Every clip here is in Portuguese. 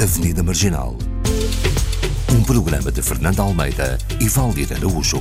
Avenida Marginal. Um programa de Fernando Almeida e Valdir Araújo.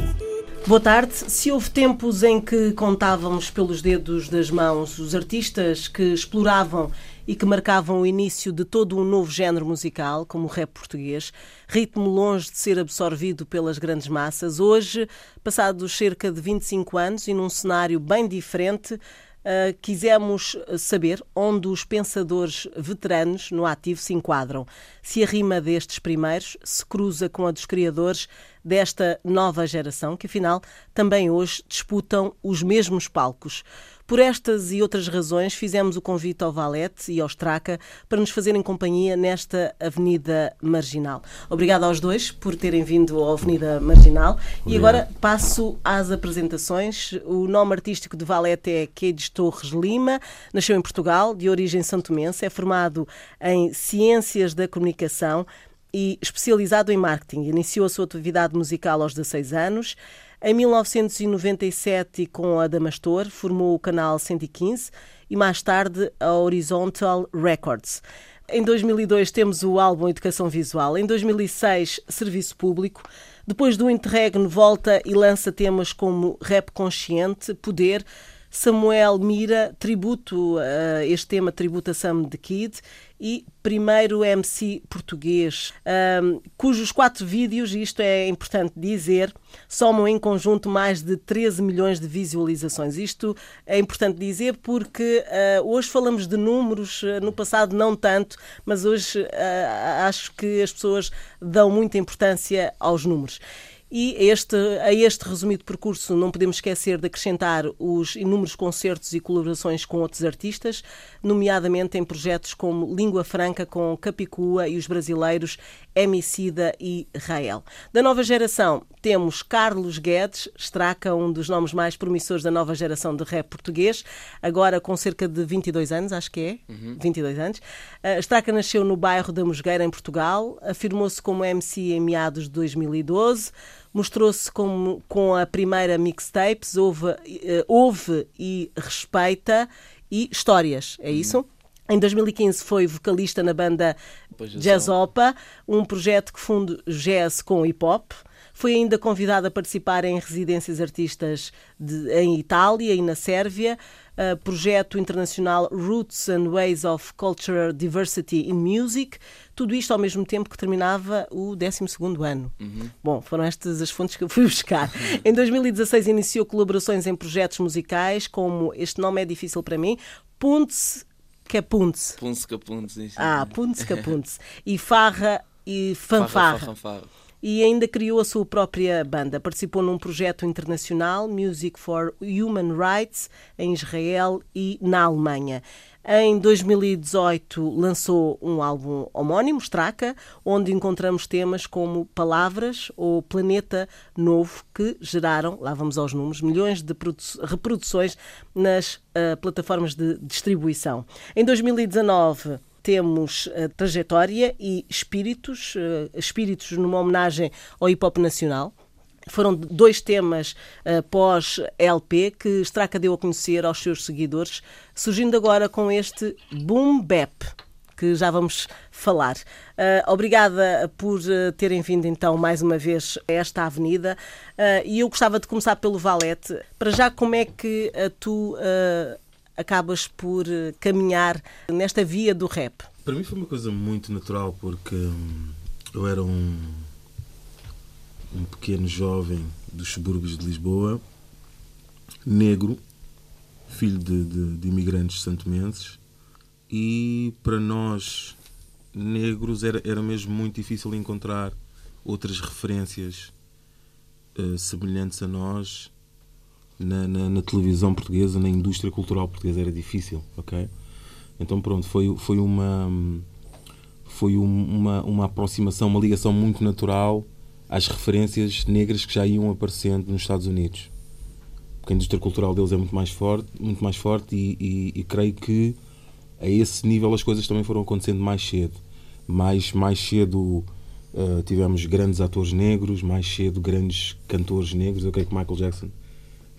Boa tarde. Se houve tempos em que contávamos pelos dedos das mãos os artistas que exploravam e que marcavam o início de todo um novo género musical, como o rap português, ritmo longe de ser absorvido pelas grandes massas, hoje, passados cerca de 25 anos e num cenário bem diferente, Uh, quisemos saber onde os pensadores veteranos no ativo se enquadram. Se a rima destes primeiros se cruza com a dos criadores desta nova geração, que afinal também hoje disputam os mesmos palcos. Por estas e outras razões, fizemos o convite ao Valete e ao Straca para nos fazerem companhia nesta Avenida Marginal. Obrigada aos dois por terem vindo à Avenida Marginal. Obrigado. E agora passo às apresentações. O nome artístico de Valete é Quedes Torres Lima, nasceu em Portugal, de origem santomense, é formado em Ciências da Comunicação e especializado em marketing. Iniciou a sua atividade musical aos 16 anos em 1997, com a Damastor, formou o canal 115 e mais tarde a Horizontal Records. Em 2002 temos o álbum Educação Visual. Em 2006, Serviço Público. Depois do interregno, volta e lança temas como Rap Consciente, Poder, Samuel Mira, tributo, uh, este tema tributa Sam the Kid e primeiro MC português, um, cujos quatro vídeos, isto é importante dizer, somam em conjunto mais de 13 milhões de visualizações. Isto é importante dizer porque uh, hoje falamos de números, no passado não tanto, mas hoje uh, acho que as pessoas dão muita importância aos números. E este, a este resumido percurso não podemos esquecer de acrescentar os inúmeros concertos e colaborações com outros artistas, nomeadamente em projetos como Língua Franca com Capicua e os brasileiros Emicida e Rael. Da nova geração temos Carlos Guedes, Straca, um dos nomes mais promissores da nova geração de rap português, agora com cerca de 22 anos, acho que é, uhum. 22 anos. Uh, Straca nasceu no bairro da Mosgueira, em Portugal, afirmou-se como MC em meados de 2012, mostrou-se com, com a primeira mixtapes, ouve, uh, ouve e respeita e histórias, é isso? Uhum. Em 2015 foi vocalista na banda Jazz Opa, um projeto que funde jazz com hip hop. Foi ainda convidado a participar em residências artistas de, em Itália e na Sérvia, uh, projeto internacional Roots and Ways of Cultural Diversity in Music, tudo isto ao mesmo tempo que terminava o 12 ano. Uhum. Bom, foram estas as fontes que eu fui buscar. em 2016 iniciou colaborações em projetos musicais, como este nome é difícil para mim, Punts Capunce. Punce Capunce. Ah, Punce Capunce. e Farra e Fanfarra. Farra, fanfarra e ainda criou a sua própria banda. Participou num projeto internacional, Music for Human Rights, em Israel e na Alemanha. Em 2018 lançou um álbum homónimo, Straca, onde encontramos temas como Palavras ou Planeta Novo, que geraram, lá vamos aos números, milhões de reproduções nas uh, plataformas de distribuição. Em 2019 temos a trajetória e espíritos, eh, espíritos numa homenagem ao hip hop nacional. Foram dois temas uh, pós-LP que Straca deu a conhecer aos seus seguidores, surgindo agora com este Boom Bap, que já vamos falar. Uh, obrigada por uh, terem vindo então mais uma vez a esta avenida e eu gostava de começar pelo Valete. Para já, como é que tu acabas por eh, caminhar nesta via do rap? Para mim foi uma coisa muito natural porque hum, eu era um, um pequeno jovem dos subúrbios de Lisboa, negro, filho de, de, de imigrantes santomenses e para nós negros era, era mesmo muito difícil encontrar outras referências uh, semelhantes a nós na, na, na, televisão portuguesa, na indústria cultural portuguesa era difícil, ok? Então pronto, foi, foi uma foi uma, uma aproximação, uma ligação muito natural às referências negras que já iam aparecendo nos Estados Unidos. Porque a indústria cultural deles é muito mais forte, muito mais forte e, e, e creio que a esse nível as coisas também foram acontecendo mais cedo. Mais, mais cedo uh, tivemos grandes atores negros, mais cedo grandes cantores negros. Eu creio que Michael Jackson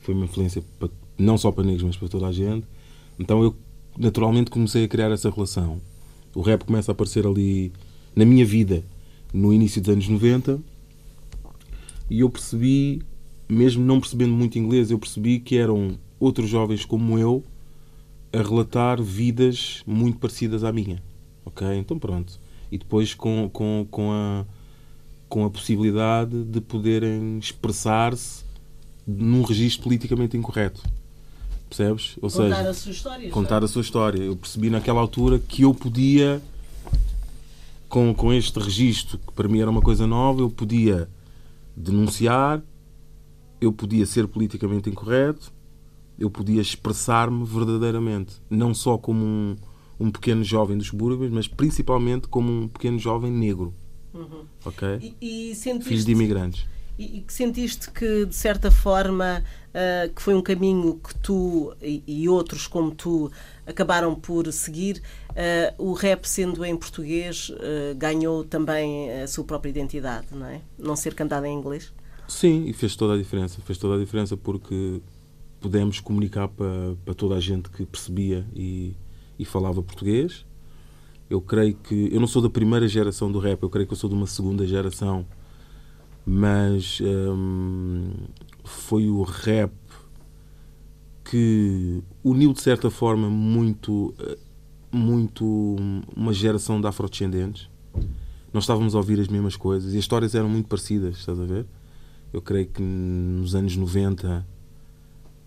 foi uma influência para, não só para negros, mas para toda a gente. Então eu naturalmente comecei a criar essa relação. O rap começa a aparecer ali na minha vida no início dos anos 90 e eu percebi, mesmo não percebendo muito inglês, eu percebi que eram outros jovens como eu a relatar vidas muito parecidas à minha. Ok? Então pronto. E depois com, com, com, a, com a possibilidade de poderem expressar-se num registro politicamente incorreto. Percebes? Ou contar seja, a sua história. Contar a sua história. Eu percebi naquela altura que eu podia, com, com este registro, que para mim era uma coisa nova, eu podia denunciar, eu podia ser politicamente incorreto, eu podia expressar-me verdadeiramente. Não só como um, um pequeno jovem dos subúrbios, mas principalmente como um pequeno jovem negro. Uhum. Ok? E, e sentiste... Filho de imigrantes. E, que sentiste que, de certa forma, uh, que foi um caminho que tu e, e, outros como tu acabaram por seguir, uh, o rap, sendo em português, uh, ganhou também a sua própria identidade, não é? Não ser cantado em inglês? Sim, e fez toda a diferença. Fez toda a diferença porque pudemos comunicar para, para toda a gente que percebia e, e falava português. Eu creio que. Eu não sou da primeira geração do rap, eu creio que eu sou de uma segunda geração mas hum, foi o rap que uniu de certa forma muito muito uma geração de afrodescendentes. Nós estávamos a ouvir as mesmas coisas e as histórias eram muito parecidas estás a ver? Eu creio que nos anos 90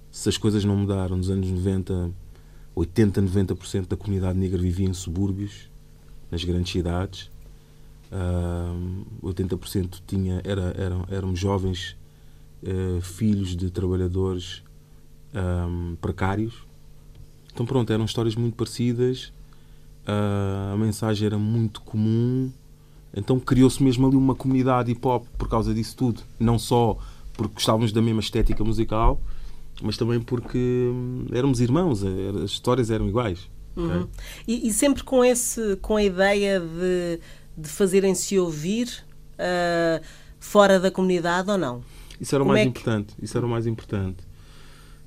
se as coisas não mudaram nos anos 90 80, 90% da comunidade negra vivia em subúrbios nas grandes cidades Uh, 80% tinha, era, eram, éramos jovens uh, filhos de trabalhadores um, precários. Então, pronto, eram histórias muito parecidas, uh, a mensagem era muito comum. Então, criou-se mesmo ali uma comunidade hip hop por causa disso tudo. Não só porque gostávamos da mesma estética musical, mas também porque hum, éramos irmãos, as histórias eram iguais. Uhum. Okay? E, e sempre com, esse, com a ideia de de fazerem-se ouvir uh, fora da comunidade ou não? Isso era o Como mais é importante. Que... Isso era o mais importante.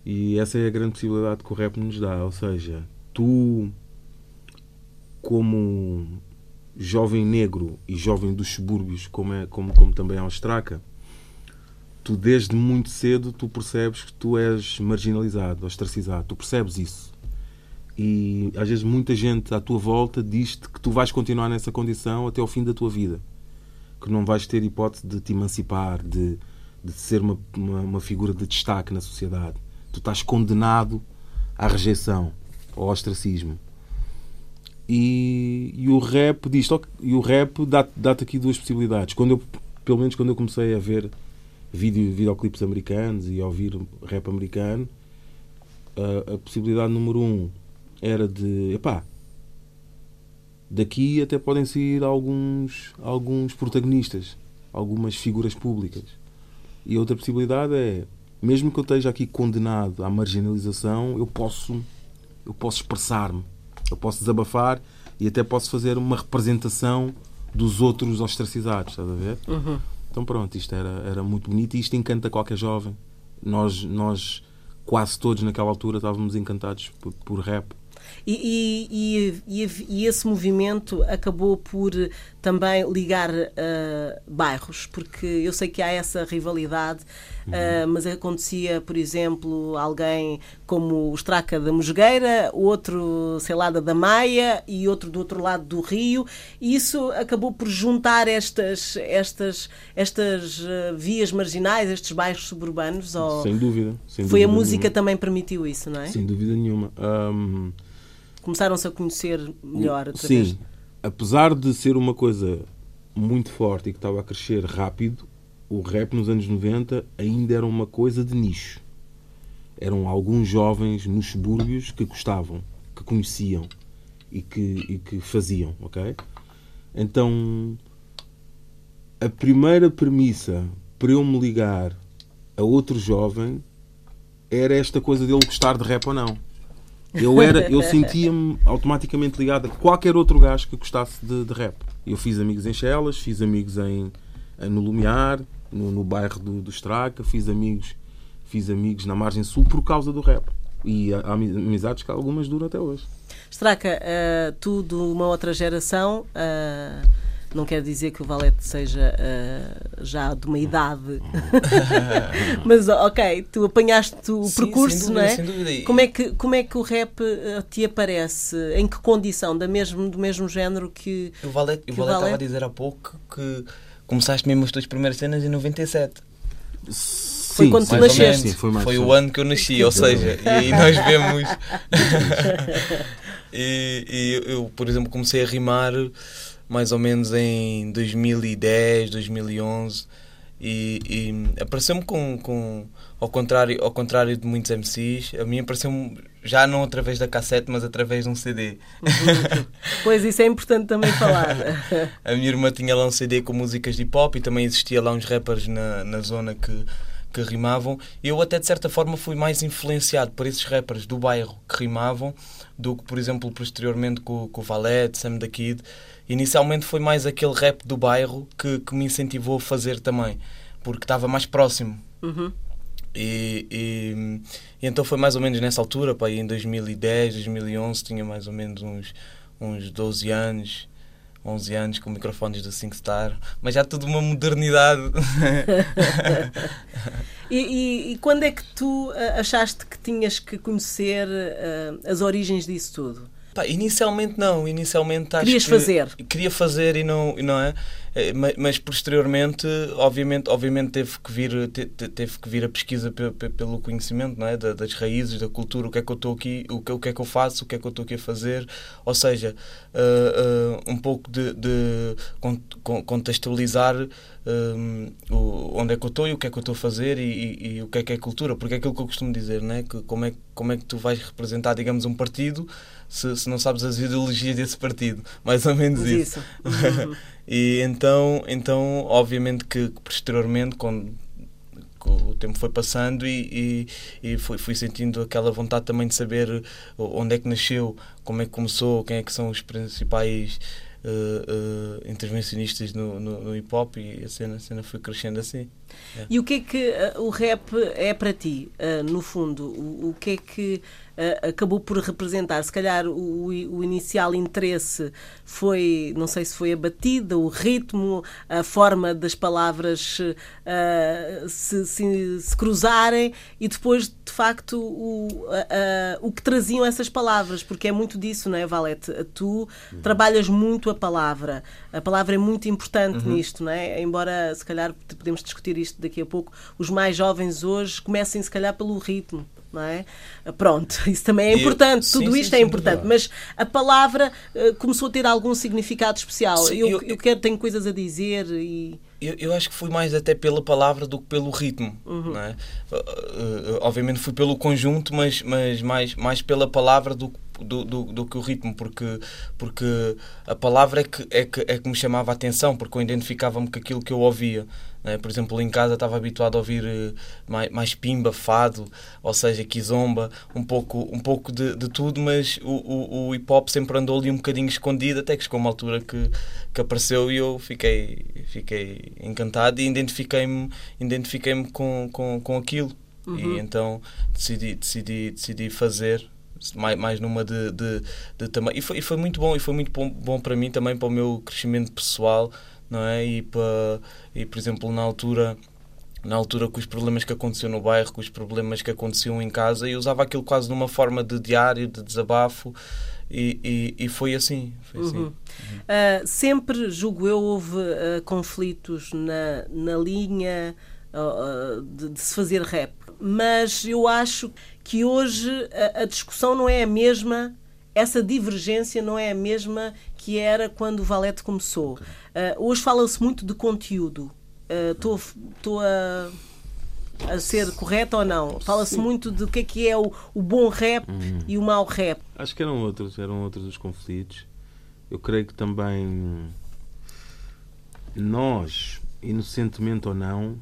E essa é a grande possibilidade que o rap nos dá. Ou seja, tu, como jovem negro e jovem dos subúrbios, como, é, como, como também a Ostraca, tu desde muito cedo tu percebes que tu és marginalizado, ostracizado. Tu percebes isso e às vezes muita gente à tua volta diz-te que tu vais continuar nessa condição até ao fim da tua vida. Que não vais ter hipótese de te emancipar, de, de ser uma, uma, uma figura de destaque na sociedade. Tu estás condenado à rejeição, ao ostracismo. E, e o rap diz e o rap dá-te dá aqui duas possibilidades. Quando eu, pelo menos quando eu comecei a ver vídeo, videoclipes americanos e a ouvir rap americano, a, a possibilidade número um era de, epá, daqui até podem sair alguns, alguns protagonistas, algumas figuras públicas. E outra possibilidade é, mesmo que eu esteja aqui condenado à marginalização, eu posso, eu posso expressar-me, eu posso desabafar e até posso fazer uma representação dos outros ostracizados, estás a ver? Uhum. Então pronto, isto era, era muito bonito e isto encanta qualquer jovem. Nós, nós quase todos naquela altura estávamos encantados por, por rap. E, e, e, e, esse movimento acabou por também ligar uh, bairros, porque eu sei que há essa rivalidade, uh, mas acontecia, por exemplo, alguém como o Estraca da Mosgueira, outro, sei lá, da Maia e outro do outro lado do Rio, e isso acabou por juntar estas, estas, estas uh, vias marginais, estes bairros suburbanos? Ou... Sem dúvida. Sem Foi dúvida a música nenhuma. também permitiu isso, não é? Sem dúvida nenhuma. Um começaram-se a conhecer melhor através... Sim, apesar de ser uma coisa muito forte e que estava a crescer rápido, o rap nos anos 90 ainda era uma coisa de nicho. Eram alguns jovens nos subúrbios que gostavam, que conheciam e que, e que faziam, ok? Então, a primeira premissa para eu me ligar a outro jovem era esta coisa dele gostar de rap ou não. Eu, era, eu sentia-me automaticamente ligado a qualquer outro gajo que gostasse de, de rap. Eu fiz amigos em Chelas, fiz amigos em, no Lumiar, no, no bairro do, do Estraca, fiz amigos, fiz amigos na margem sul por causa do rap. E há amizades que algumas duram até hoje. Estraca, uh, tu de uma outra geração, uh, Não quer dizer que o Valete seja uh, já de uma idade. Mas, ok, tu apanhaste o Sim, percurso, sem dúvida, não é? sem dúvida. Como é que, como é que o rap uh, te aparece? Em que condição? Da mesmo, do mesmo género que. O Valete Que o Valete estava a dizer há pouco que começaste mesmo as tuas primeiras cenas em 97. Foi quando tu nasceste. Sim, foi mais o ano que eu nasci, ou seja, e aí nós vemos. e, e eu, por exemplo, comecei a rimar mais ou menos em 2010, 2011 e, e apareceu-me com, com ao contrário ao contrário de muitos MCs a mim apareceu-me já não através da cassete mas através de um CD Pois isso é importante também falar. a minha irmã tinha lá um CD com músicas de hip hop e também existia lá uns rappers na, na zona que, que rimavam. Eu até de certa forma fui mais influenciado por esses rappers do bairro que rimavam do que, por exemplo, posteriormente com, com o Valete, Sam da Kid. Inicialmente foi mais aquele rap do bairro que, que me incentivou a fazer também, porque estava mais próximo. Uhum. E, e- e então foi mais ou menos nessa altura, pá, em 2010, 2011, tinha mais ou menos uns, uns 12 anos, 11 anos com microfones do SingStar, mas já tudo uma modernidade. E, e- e quando é que tu ah, achaste que tinhas que conhecer ah, as origens disso tudo? Pá, inicialmente não, inicialmente acho Querias que fazer? Queria fazer e não, não é, Eh, ma- mas, posteriormente, obviamente, obviamente teve que vir, te- te- teve que vir a pesquisa pe- pe- pelo conhecimento, não é, Da- das raízes, da cultura, o que é que eu estou aqui, o que, o que é que eu faço, o que é que eu estou aqui a fazer, ou seja, eh, eh, um pouco de, de con- con- contextualizar o, onde é que eu estou e o que é que eu estou a fazer e, e- e o que é que é cultura, porque é aquilo que eu costumo dizer, né? que como, é, como é que tu vais representar, digamos, um partido se, se não sabes as ideologias desse partido, mais ou menos isso. isso. Uhum. E então, então obviamente que, que posteriormente, quando o tempo foi passando e, e, e fui, fui sentindo aquela vontade também de saber onde é que nasceu, como é que começou, quem é que são os principais eh, intervencionistas no, no, no hip hop e a cena, a cena foi crescendo assim. E o que é que ah, o rap é para ti, ah, no fundo? O, o que é que ah, acabou por representar? Se calhar o, o inicial interesse foi, não sei se foi a batida, o ritmo, a forma das palavras se, se- se cruzarem e depois, de facto, o, o que traziam essas palavras, porque é muito disso, não é, Valete? Tu trabalhas muito a palavra. A palavra é muito importante nisto, não é? Embora, se calhar, podemos discutir isto daqui a pouco, os mais jovens hoje comecem, se calhar, pelo ritmo. Não é? Pronto, isso também é importante, sim, tudo sim, isto é sem importante, mas a palavra eh, começou a ter algum significado especial. Sim, eu, eu- eu quero, tenho coisas a dizer e. Eu, eu acho que fui mais até pela palavra do que pelo ritmo. Não é? Uh, uh, uh, obviamente fui pelo conjunto, mas, mas mais, mais pela palavra do, que- do, do, do que o ritmo, porque, porque a palavra é que, é, que, é que me chamava a atenção, porque eu identificava-me com aquilo que eu ouvia. Não é? Por exemplo, em casa estava habituado a ouvir eh, mais, mais pimba, fado, ou seja, kizomba, um pouco, um pouco de, de tudo, mas o, o, o hip hop sempre andou ali um bocadinho escondido, até que chegou uma altura que, que apareceu e eu fiquei, fiquei encantado e identifiquei-me identifiquei com, com, com aquilo. E então decidi, decidi, decidi fazer mais, mais numa de, de, de também. E foi, e foi muito bom, e foi muito bom, bom para mim também, para o meu crescimento pessoal, não é? E, para, e por exemplo, na altura na altura com os problemas que aconteciam no bairro, com os problemas que aconteciam em casa, e usava aquilo quase numa forma de diário, de desabafo, e, e, e foi assim. Foi assim. Uhum. Ah, sempre, julgo eu, houve ah, conflitos na, na linha ah, de, de se fazer rap. Mas eu acho que hoje a, a discussão não é a mesma, essa divergência não é a mesma que era quando o Valete começou. Ah, hoje fala-se muito de conteúdo. Estou a a ser correta ou não? Fala-se muito do que é que é o, o bom rap e o mau rap. Acho que eram outros, eram outros os conflitos. Eu creio que também nós, inocentemente ou não,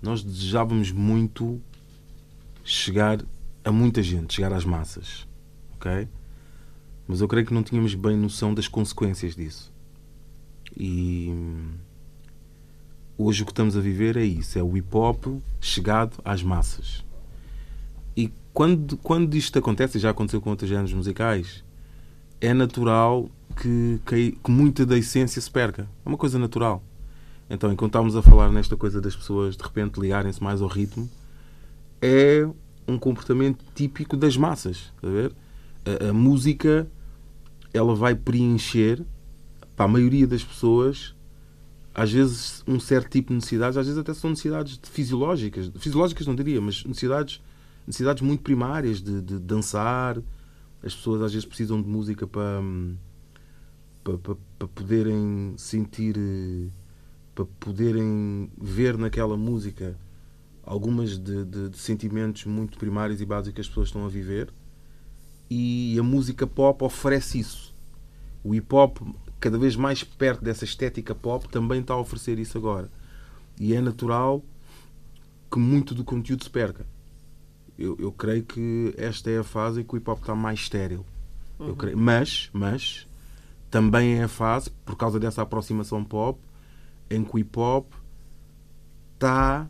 nós desejávamos muito chegar a muita gente, chegar às massas, ok? Mas eu creio que não tínhamos bem noção das consequências disso. E hoje o que estamos a viver é isso, é o hip hop chegado às massas. E quando, quando isto acontece, e já aconteceu com outros géneros musicais, é natural que, que, que muita da essência se perca. É uma coisa natural. Então, enquanto estávamos a falar nesta coisa das pessoas de repente ligarem-se mais ao ritmo, é um comportamento típico das massas. Ver? A, a, música ela vai preencher para a maioria das pessoas às vezes um certo tipo de necessidades, às vezes até são necessidades fisiológicas, fisiológicas não diria, mas necessidades, necessidades muito primárias de, de dançar. As pessoas às vezes precisam de música para, para, para, para poderem sentir, para poderem ver naquela música algumas de, de, de, sentimentos muito primários e básicos que as pessoas estão a viver. E a música pop oferece isso. O hip hop cada vez mais perto dessa estética pop, também está a oferecer isso agora. E é natural que muito do conteúdo se perca. Eu, eu creio que esta é a fase em que o hip hop está mais estéril. Uhum. Mas, mas, também é a fase, por causa dessa aproximação pop, em que o hip hop está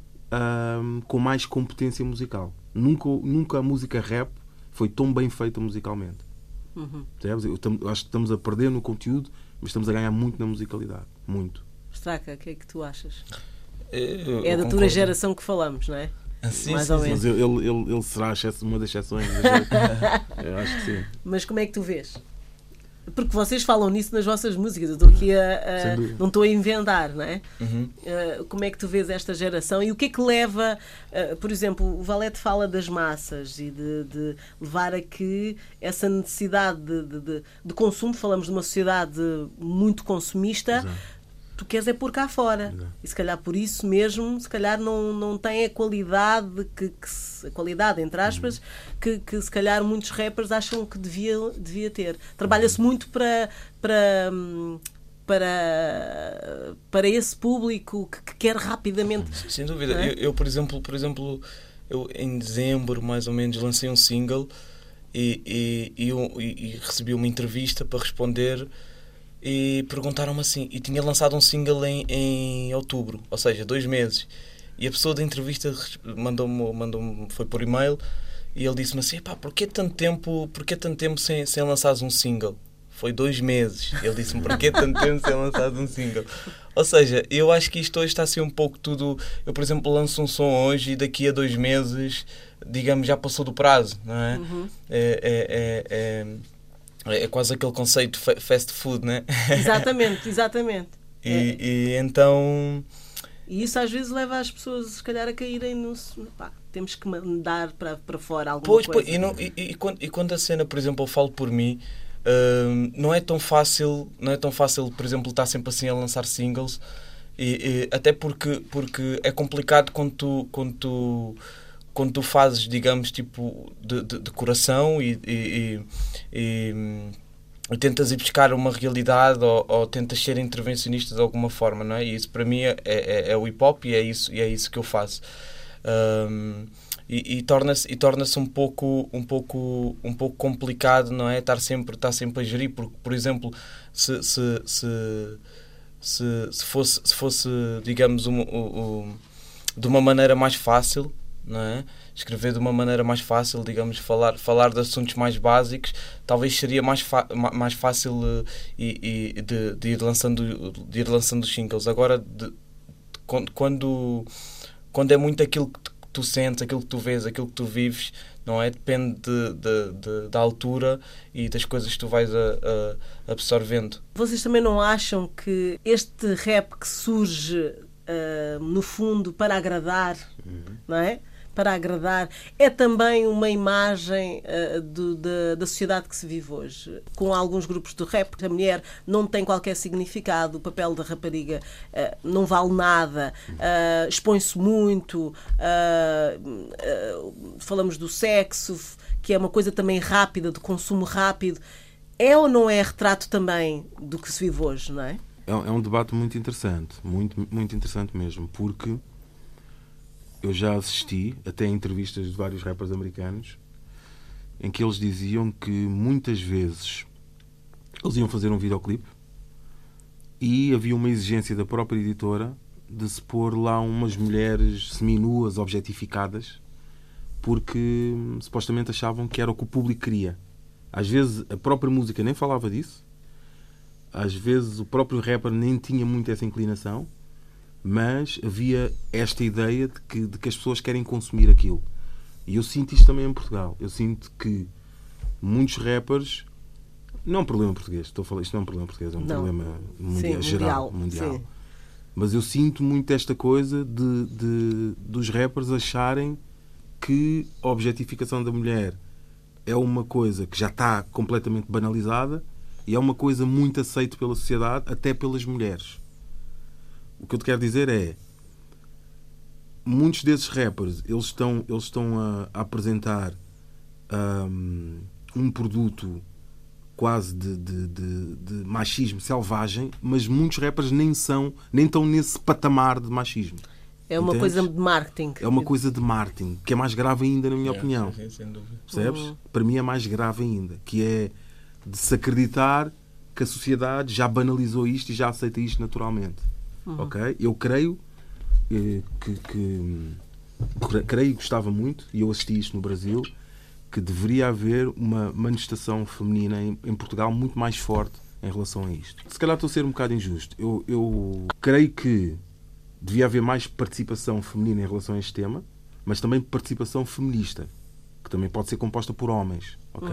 um, com mais competência musical. Nunca, nunca a música rap foi tão bem feita musicalmente. Uhum. Eu, eu, acho que estamos a perder no conteúdo mas estamos a ganhar muito na musicalidade. Muito. Straca, o que é que tu achas? Eu, é da tua geração que falamos, não é? Ah, sim, Mais sim, ou menos. Mas ele, ele, ele será uma das exceções. eu acho que sim. Mas como é que tu vês? Porque vocês falam nisso nas vossas músicas. Eu estou aqui a. a não estou a inventar, não é? Uhum. Uh, como é que tu vês esta geração e o que é que leva. Uh, por exemplo, o Valete fala das massas e de, de levar a que essa necessidade de, de, de, consumo, falamos de uma sociedade muito consumista. Exato tu queres é pôr cá fora. E se calhar por isso mesmo, se calhar não, não tem a qualidade, que, que a qualidade, entre aspas, uhum. que, que se calhar muitos rappers acham que devia, devia ter. Trabalha-se uhum. muito para. para para, para esse público que, que quer rapidamente. Sem dúvida. É? Eu, eu, por exemplo, por exemplo, eu em dezembro mais ou menos lancei um single e, e, e, e recebi uma entrevista para responder e perguntaram-me assim, e tinha lançado um single em, em outubro, ou seja, dois meses. E a pessoa da entrevista mandou-me, mandou foi por e-mail, e ele disse-me assim: pá, porquê tanto tempo, porquê tanto tempo sem, sem lançares um single? Foi dois meses. Ele disse-me: porquê tanto tempo sem lançares um single? Ou seja, eu acho que isto hoje está a ser um pouco tudo. Eu, por exemplo, lanço um som hoje e daqui a dois meses, digamos, já passou do prazo, não é? Uhum. é, é, é, é é quase aquele conceito fast food, né? Exatamente, exatamente. e, é. e, então. E isso às vezes leva as pessoas, se calhar, a caírem no. Pá, temos que mandar para, para fora alguma pois, coisa. Pois, e, não, e, e, quando, e quando a cena, por exemplo, eu falo por mim, uh, não é tão fácil, não é tão fácil, por exemplo, estar sempre assim a lançar singles. E, e, até porque, porque é complicado quando tu, quando tu quando tu fazes, digamos, tipo de, de, de coração e, e, e, e, tentas ir buscar uma realidade ou, ou, tentas ser intervencionista de alguma forma, não é? E isso para mim é, é, é o hip hop e é isso, e é isso que eu faço. Um, e, e torna-se e torna-se um pouco um pouco um pouco complicado não é estar sempre estar sempre a gerir porque por exemplo se se, se, se, se fosse se fosse digamos um, um, um, de uma maneira mais fácil não é? Escrever de uma maneira mais fácil, digamos, falar, falar de assuntos mais básicos, talvez seria mais, mais fácil uh, e, e de, de, ir lançando, de ir lançando os singles. Agora, de, de, quando, quando é muito aquilo que tu sentes, aquilo que tu vês, aquilo que tu vives, não é? Depende de, de, de, da altura e das coisas que tu vais a, a absorvendo. Vocês também não acham que este rap que surge uh, no fundo para agradar, uhum. não é? Para agradar, é também uma imagem uh, do, da, da sociedade que se vive hoje. Com alguns grupos de rap, a mulher não tem qualquer significado, o papel da rapariga uh, não vale nada, uh, expõe-se muito, falamos do sexo, que é uma coisa também rápida, de consumo rápido. É ou não é retrato também do que se vive hoje, não é? É, é um debate muito interessante, muito, muito interessante mesmo, porque eu já assisti até a entrevistas de vários rappers americanos em que eles diziam que muitas vezes eles iam fazer um videoclipe e havia uma exigência da própria editora de se pôr lá umas mulheres seminuas, objetificadas, porque supostamente achavam que era o que o público queria. Às vezes a própria música nem falava disso, às vezes o próprio rapper nem tinha muito essa inclinação, mas havia esta ideia de que, de que as pessoas querem consumir aquilo. E eu sinto isto também em Portugal. Eu sinto que muitos rappers. Não é um problema português, estou a falar, isto não é um problema português, é um Não. problema mundial, Sim, geral, mundial, mundial. Mas eu sinto muito esta coisa de, de- dos rappers acharem que a objetificação da mulher é uma coisa que já está completamente banalizada e é uma coisa muito aceita pela sociedade, até pelas mulheres. O que eu te quero dizer é muitos desses rappers eles estão, eles estão a, a apresentar hum, um produto quase de, de- de- de machismo selvagem, mas muitos rappers nem são, nem estão nesse patamar de machismo. É uma Entendes? coisa de marketing. É uma coisa de marketing, que é mais grave ainda, na minha Yeah, opinião. sim, sem dúvida. Percebes? Para mim é mais grave ainda, que é de se acreditar que a sociedade já banalizou isto e já aceita isto naturalmente. Ok? Eu creio eh, que, que cre- creio gostava muito, e eu assisti isto no Brasil, que deveria haver uma manifestação feminina em, em Portugal muito mais forte em relação a isto. Se calhar estou a ser um bocado injusto. Eu, eu creio que devia haver mais participação feminina em relação a este tema, mas também participação feminista, que também pode ser composta por homens, ok?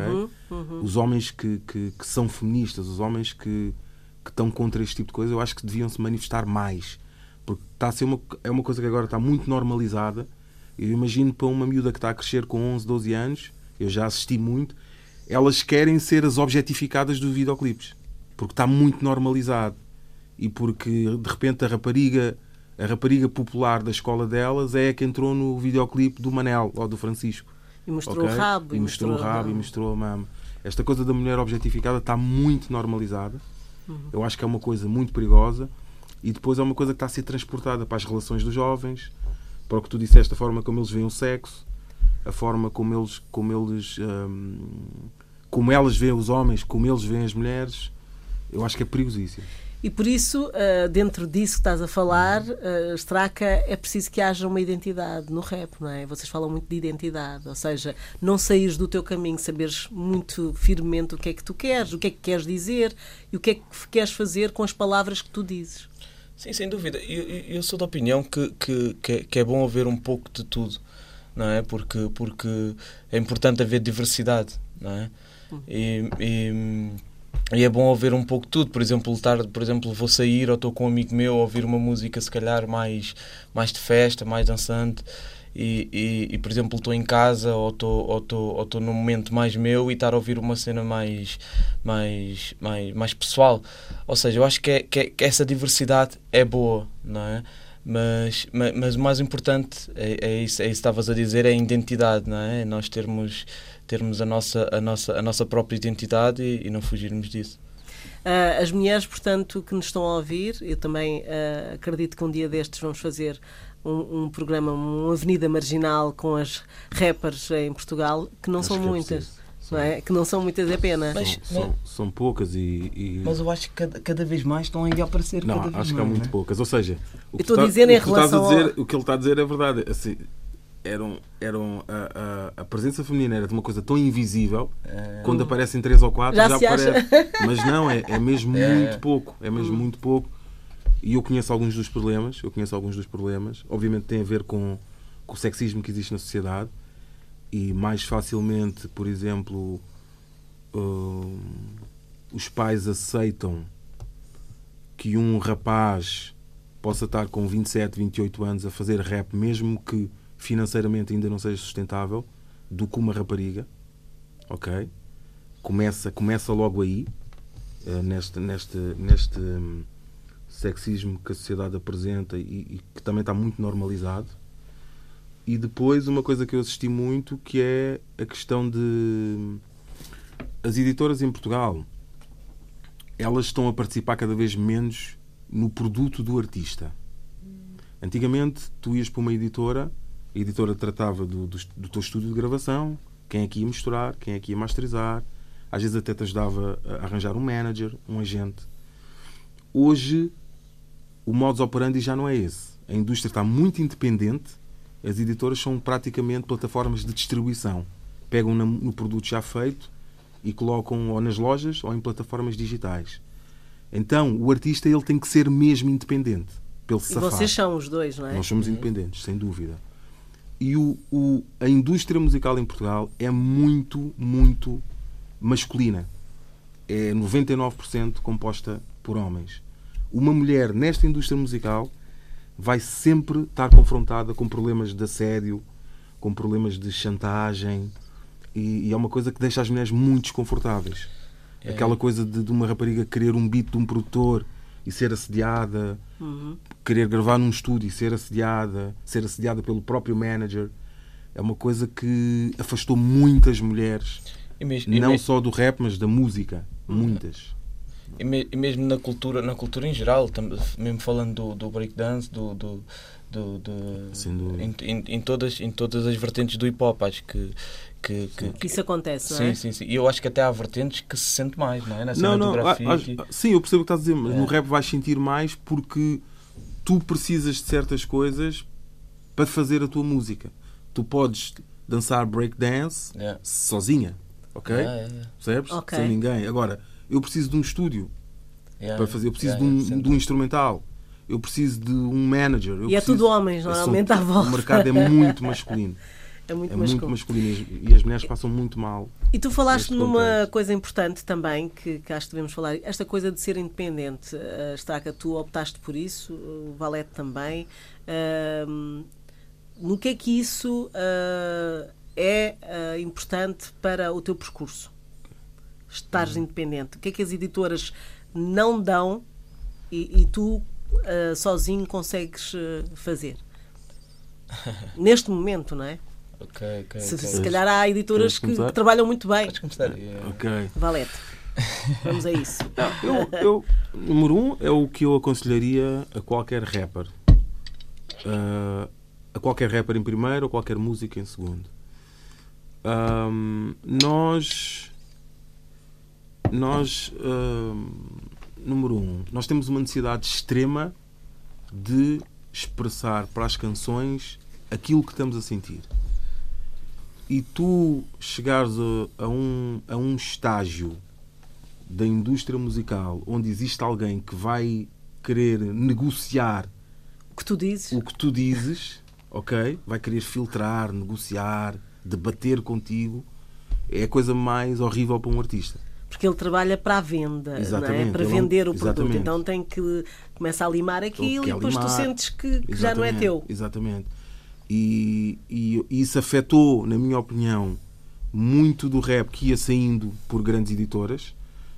Os homens que, que, que são feministas, os homens que, que estão contra este tipo de coisa, eu acho que deviam se manifestar mais, porque está a ser uma, é uma coisa que agora está muito normalizada. Eu imagino para uma miúda que está a crescer com 11, 12 anos, eu já assisti muito, elas querem ser as objetificadas dos videoclipes, porque está muito normalizado e porque de repente a rapariga a rapariga popular da escola delas é a que entrou no videoclipe do Manel ou do Francisco E mostrou ok? o rabo. e mostrou o rabo e mostrou a mama esta coisa da mulher objetificada está muito normalizada Uhum. eu acho que é uma coisa muito perigosa e depois é uma coisa que está a ser transportada para as relações dos jovens para o que tu disseste a forma como eles veem o sexo a forma como eles como eles hum, como elas veem os homens como eles veem as mulheres eu acho que é perigosíssimo E por isso, ah, dentro disso que estás a falar, ah, Straca, é preciso que haja uma identidade no rap, não é? Vocês falam muito de identidade, ou seja, não saíres do teu caminho, saberes muito firmemente o que é que tu queres, o que é que queres dizer e o que é que queres fazer com as palavras que tu dizes. Sim, sem dúvida. Eu, eu- sou da opinião que, que, é, que é bom haver um pouco de tudo, não é? Porque, porque é importante haver diversidade, não é? E, e, e é bom haver um pouco tudo. Por exemplo, estar, por exemplo, vou sair ou estou com um amigo meu a ouvir uma música se calhar mais, mais de festa, mais dançante. E, e, e, por exemplo, estou em casa ou estou ou estou ou num momento mais meu e estar a ouvir uma cena mais, mais, mais, mais pessoal. Ou seja, eu acho que, é, que, é- que essa diversidade é boa, não é? Mas, ma- mas o mais importante é, é isso, é isso que estavas a dizer, é a identidade, não é? É Nós termos, termos a, nossa, a, nossa, a nossa própria identidade e, e não fugirmos disso. Ah, as mulheres, portanto, que nos estão a ouvir, eu também ah, acredito que um dia destes vamos fazer um, um programa, uma avenida marginal com as rappers em Portugal, que não Acho são que é muitas, preciso. não é? Que não são muitas, é pena. Mas- são, são, são poucas e, e- Mas eu acho que cada, cada vez mais estão aí a aparecer Não, cada vez acho que há mais, muito é? poucas. Ou seja, o Eu que tá- que ao- o que ele está a dizer é verdade. Assim, eram, eram a, a, a presença feminina era de uma coisa tão invisível quando aparecem três ou quatro Já já, se acha. aparece. Mas não, é, é mesmo É. muito pouco. É mesmo muito pouco. E eu conheço alguns dos problemas. Eu conheço alguns dos problemas. Obviamente tem a ver com, com o sexismo que existe na sociedade. E mais facilmente, por exemplo, hum, os pais aceitam que um rapaz possa estar com 27, 28 anos a fazer rap, mesmo que financeiramente ainda não seja sustentável, do que uma rapariga. Ok? Começa, começa logo aí, eh, neste, neste, neste hum, sexismo que a sociedade apresenta e, e que também está muito normalizado. E depois uma coisa que eu assisti muito que é a questão de hum, as editoras em Portugal elas estão a participar cada vez menos no produto do artista. Antigamente, tu ias para uma editora, a editora tratava do, do, do teu estúdio de gravação, quem é que ia misturar, quem é que ia masterizar, às vezes até te ajudava a arranjar um manager, um agente. Hoje, o modus operandi já não é esse. A indústria está muito independente, as editoras são praticamente plataformas de distribuição. Pegam no, produto já feito e colocam ou nas lojas ou em plataformas digitais. Então, o artista ele tem que ser mesmo independente. Pelo E safar. vocês são os dois, não é? Nós somos independentes, sem dúvida. E o, o- a indústria musical em Portugal é muito, muito masculina. É 99% composta por homens. Uma mulher nesta indústria musical vai sempre estar confrontada com problemas de assédio, com problemas de chantagem, e, e é uma coisa que deixa as mulheres muito desconfortáveis. É. Aquela coisa de, de uma rapariga querer um beat de um produtor e ser assediada, querer gravar num estúdio e ser assediada, ser assediada pelo próprio manager, é uma coisa que afastou muitas mulheres, E mesmo, e não me- só do rap, mas da música. Muitas. E, me- e mesmo na cultura, na cultura em geral, tam- mesmo falando do, do breakdance, do, do, do, do- em, em, em todas, em todas as vertentes do hip hop, acho que, que, que- Que isso acontece, não sim, é? sim, sim. E eu acho que até há vertentes que se sente mais, não é? Na cena Não, não, do ah, grafite. ah, sim, eu percebo o que estás a dizer, mas É. no rap vais sentir mais porque tu precisas de certas coisas para fazer a tua música. Tu podes dançar breakdance Yeah. sozinha, ok? Yeah, yeah, yeah. Percebes? Ok. Sem ninguém. Agora, eu preciso de um estúdio Yeah, para fazer, eu preciso yeah, de, um, de um instrumental, eu preciso de um manager. eu E é preciso- tudo homens, normalmente, à volta. O mercado é muito masculino. É muito É masculino. muito masculino e as- mulheres passam muito mal. E tu falaste numa contexto. coisa importante também, que, que acho que devemos falar, esta coisa de ser independente. Uh, Straca, tu optaste por isso, o Valete também. Ahm, no que é que isso ah, é ah, importante para o teu percurso? Estares Uhum. independente. O que é que as editoras não dão e, e tu sozinho consegues fazer? Neste momento, não é? Ok, ok. Se, ok. se calhar há editoras que, que trabalham muito bem. Começar. Yeah. Ok. Valete. Vamos a isso. Eu, eu- número um é o que eu aconselharia a qualquer rapper. Ah, a qualquer rapper em primeiro ou qualquer música em segundo. Ahm, nós. Nós. número um, nós temos uma necessidade extrema de expressar para as canções aquilo que estamos a sentir. E tu chegares a, um, a um estágio da indústria musical onde existe alguém que vai querer negociar O que tu dizes? o que tu dizes, ok? Vai querer filtrar, negociar, debater contigo. É a coisa mais horrível para um artista. Porque ele trabalha para a venda, não é? Para vender o produto. exatamente. Então tem que começar a limar aquilo e depois tu limar. sentes que, que já não é teu. Exatamente. E, e isso afetou, na minha opinião, muito do rap que ia saindo por grandes editoras.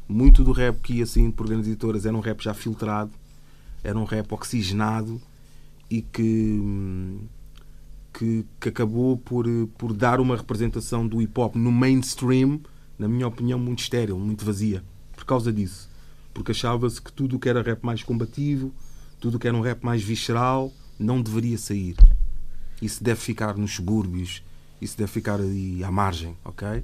Muito do rap que ia saindo por grandes editoras era um rap já filtrado, era um rap oxigenado e que, que, que acabou por, por dar uma representação do hip hop no mainstream, na minha opinião, muito estéril, muito vazia. Por causa disso. Porque achava-se que tudo o que era rap mais combativo, tudo o que era um rap mais visceral, não deveria sair. Isso deve ficar nos subúrbios, isso deve ficar aí à margem, ok?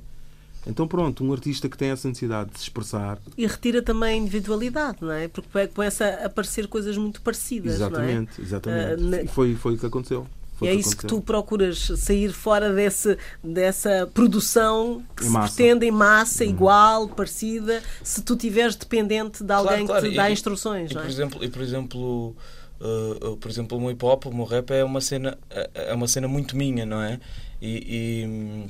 Então pronto, um artista que tem essa necessidade de se expressar, E retira também a individualidade, não é? Porque começa a aparecer coisas muito parecidas, exatamente, não é? exatamente. E foi, foi o que aconteceu. Foi E é isso que tu procuras sair fora desse, dessa produção que Em se massa. Uhum. pretende em massa, igual, parecida, se tu estiveres dependente de alguém Claro, claro. que te dá E- instruções, E, não por é? exemplo, e por exemplo, uh, uh, por exemplo, o meu hip hop, o meu rap é uma cena, é é uma cena muito minha, não é? E,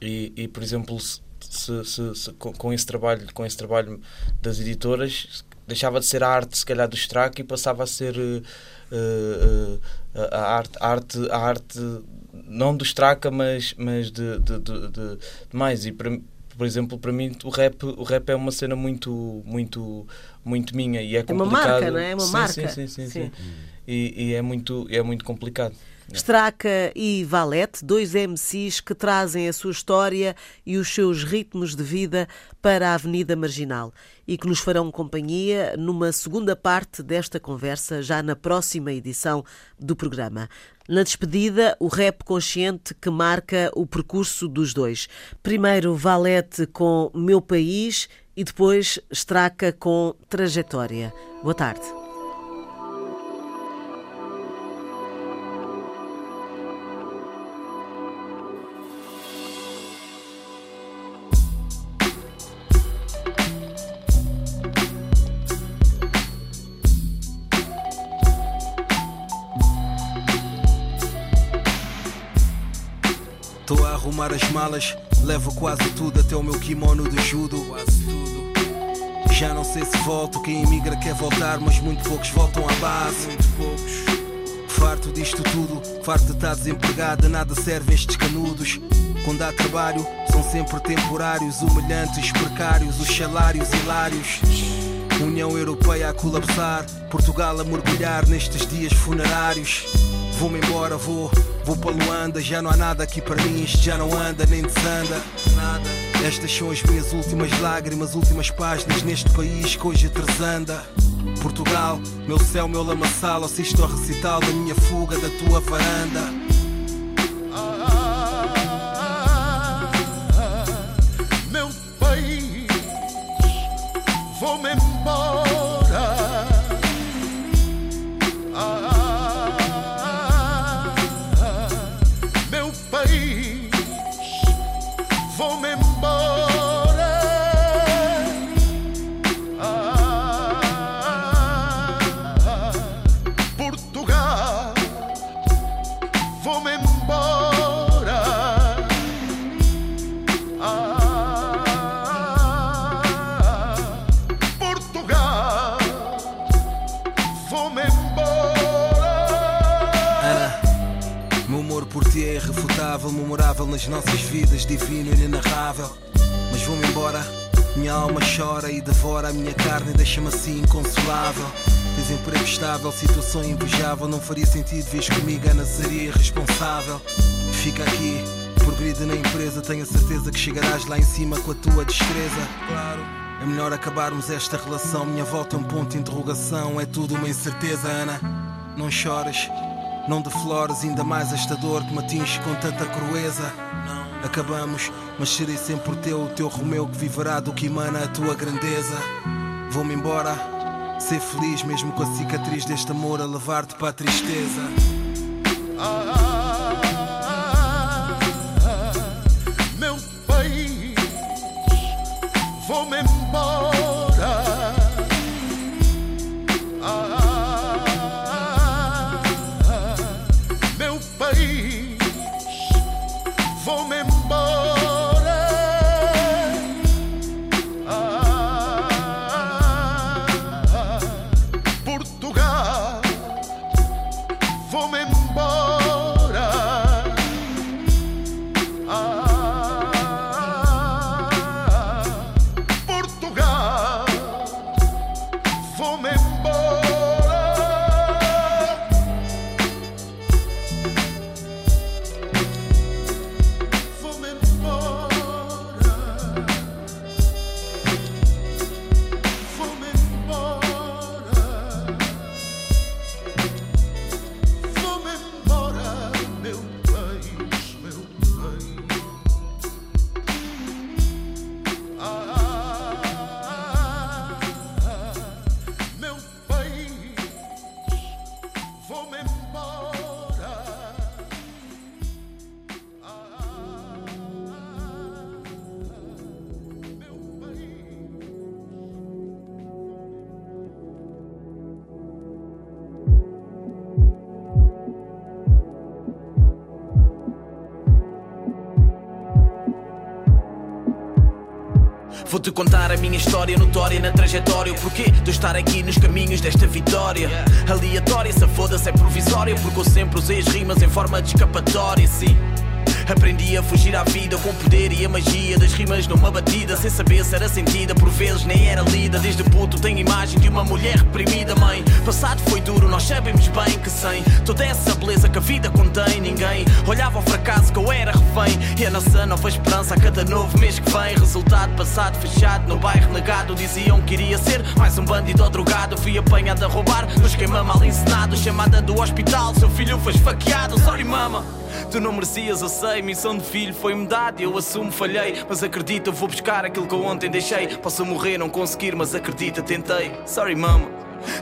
e, e, por exemplo, se, se- se- com, esse trabalho, com esse trabalho das editoras, deixava de ser a arte, se calhar, do Strack e passava a ser uh, uh, a arte, a arte, a arte não do Straka, mas, mas de, de, de- de mais. E para, por exemplo, para mim o rap, o rap é uma cena muito, muito, muito minha e é É uma complicado. marca, não é? É uma sim, marca. Sim, sim, sim, Sim. sim. E, e é muito, é muito complicado. Straca e Valete, dois MCs que trazem a sua história e os seus ritmos de vida para a Avenida Marginal e que nos farão companhia numa segunda parte desta conversa, já na próxima edição do programa. Na despedida, o rap consciente que marca o percurso dos dois. Primeiro Valete com Meu País e depois Straca com Trajetória. Boa tarde. Arrumar as malas. Levo quase tudo, até o meu kimono de judo. Já não sei se volto, quem emigra quer voltar, mas muito poucos voltam à base. Muito poucos. Farto disto tudo, farto de estar desempregada, nada serve estes canudos. Quando há trabalho, são sempre temporários, humilhantes, precários, os salários hilários. União Europeia a colapsar, Portugal a mergulhar nestes dias funerários. Vou-me embora, vou, vou para Luanda, já não há nada aqui para mim, isto já não anda nem desanda. Nada. Estas são as minhas últimas lágrimas, últimas páginas neste país que hoje tresanda. Portugal, meu céu, meu lamaçal, assisto ao recital da minha fuga da tua varanda. meu país, vou-me embora. Memorável nas nossas vidas, divino e inenarrável. Mas vou-me embora, minha alma chora e devora a minha carne deixa-me assim inconsolável. Tens emprego estável, situação invejável, não faria sentido vês comigo, Ana seria irresponsável. Fica aqui, progride na empresa, tenho a certeza que chegarás lá em cima com a tua destreza. Claro. É melhor acabarmos esta relação. Minha volta é um ponto de interrogação. É tudo uma incerteza, Ana. Não chores, não deflores ainda mais esta dor que me atinge com tanta crueza. Acabamos, mas serei sempre teu, o teu Romeu que viverá do que emana a tua grandeza. Vou-me embora, ser feliz mesmo com a cicatriz deste amor a levar-te para a tristeza. Vou-te contar a minha história notória na trajetória. O porquê de estar aqui nos caminhos desta vitória. Aleatória, essa foda-se é provisória. Porque eu sempre usei as rimas em forma de escapatória, sim. Aprendi a fugir à vida com o poder e a magia das rimas numa batida, sem saber se era sentida, por vezes nem era lida. Desde puto tenho imagem de uma mulher reprimida, mãe. Passado foi duro, nós sabemos bem que sem toda essa beleza que a vida contém, ninguém olhava ao fracasso que eu era refém. E a nossa nova esperança a cada novo mês que vem. Resultado passado fechado no bairro negado. Diziam que iria ser mais um bandido ou drogado. Fui apanhado a roubar no esquema mal ensinado. Chamada do hospital, seu filho foi esfaqueado. Sorry, mama. Tu não merecias, eu sei, missão de filho foi-me dada, eu assumo, falhei, mas acredita, vou buscar aquilo que eu ontem deixei. Posso morrer, não conseguir, mas acredita, tentei. Sorry, mama.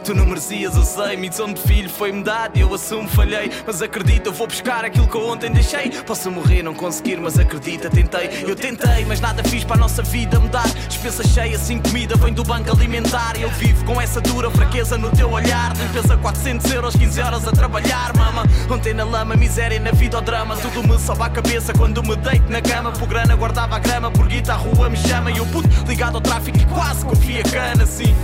Tu não merecias, eu sei. Missão de filho foi-me dado e eu assumo, falhei. Mas acredita, eu vou buscar aquilo que eu ontem deixei. Posso morrer, não conseguir, mas acredita, tentei. Eu tentei, mas nada fiz para a nossa vida mudar. Dispensa cheia, sem comida, vem do banco alimentar. Eu vivo com essa dura fraqueza no teu olhar. Limpeza 400 euros, 15 horas a trabalhar, mama. Ontem na lama, miséria na vida, o drama. Tudo me sobe à cabeça quando me deito na cama. Por grana, guardava a grama, por guita a rua me chama. E eu puto ligado ao tráfico e quase confia cana, assim.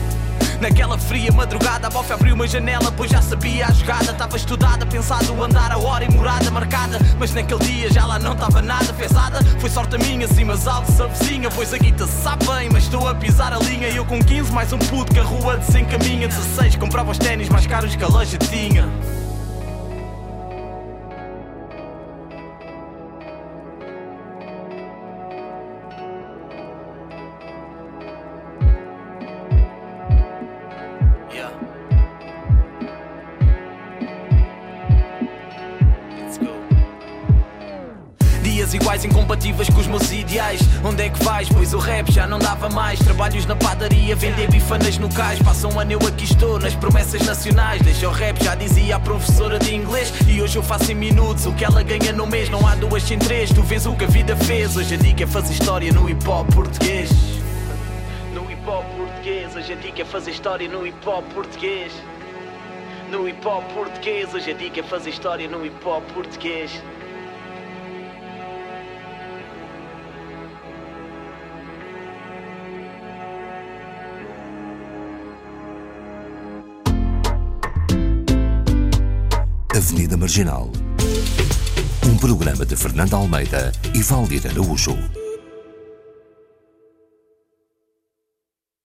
Naquela fria madrugada, a bofa abriu uma janela, pois já sabia a jogada. Estava estudada, pensado andar a hora e morada marcada. Mas naquele dia já lá não estava nada pesada. Foi sorte a minha, sim, mas algo se avizinha. Pois a guita sabe bem, mas estou a pisar a linha. Eu com 15, mais um puto que a rua desencaminha. 16, comprava os ténis mais caros que a loja tinha. Iguais incompatíveis com os meus ideais. Onde é que vais? Pois o rap já não dava mais. Trabalhos na padaria, vender bifanas no cais. Passa um ano eu aqui estou nas promessas nacionais. Deixa o rap, já dizia a professora de inglês. E hoje eu faço em minutos o que ela ganha no mês. Não há duas sem três, tu vês o que a vida fez. Hoje a dica é fazer história no hip hop português. No hip hop português, hoje a dica é fazer história no hip hop português. No hip hop português, hoje a dica é fazer história no hip hop português. Avenida Marginal. Um programa de Fernando Almeida e Valdir Araújo.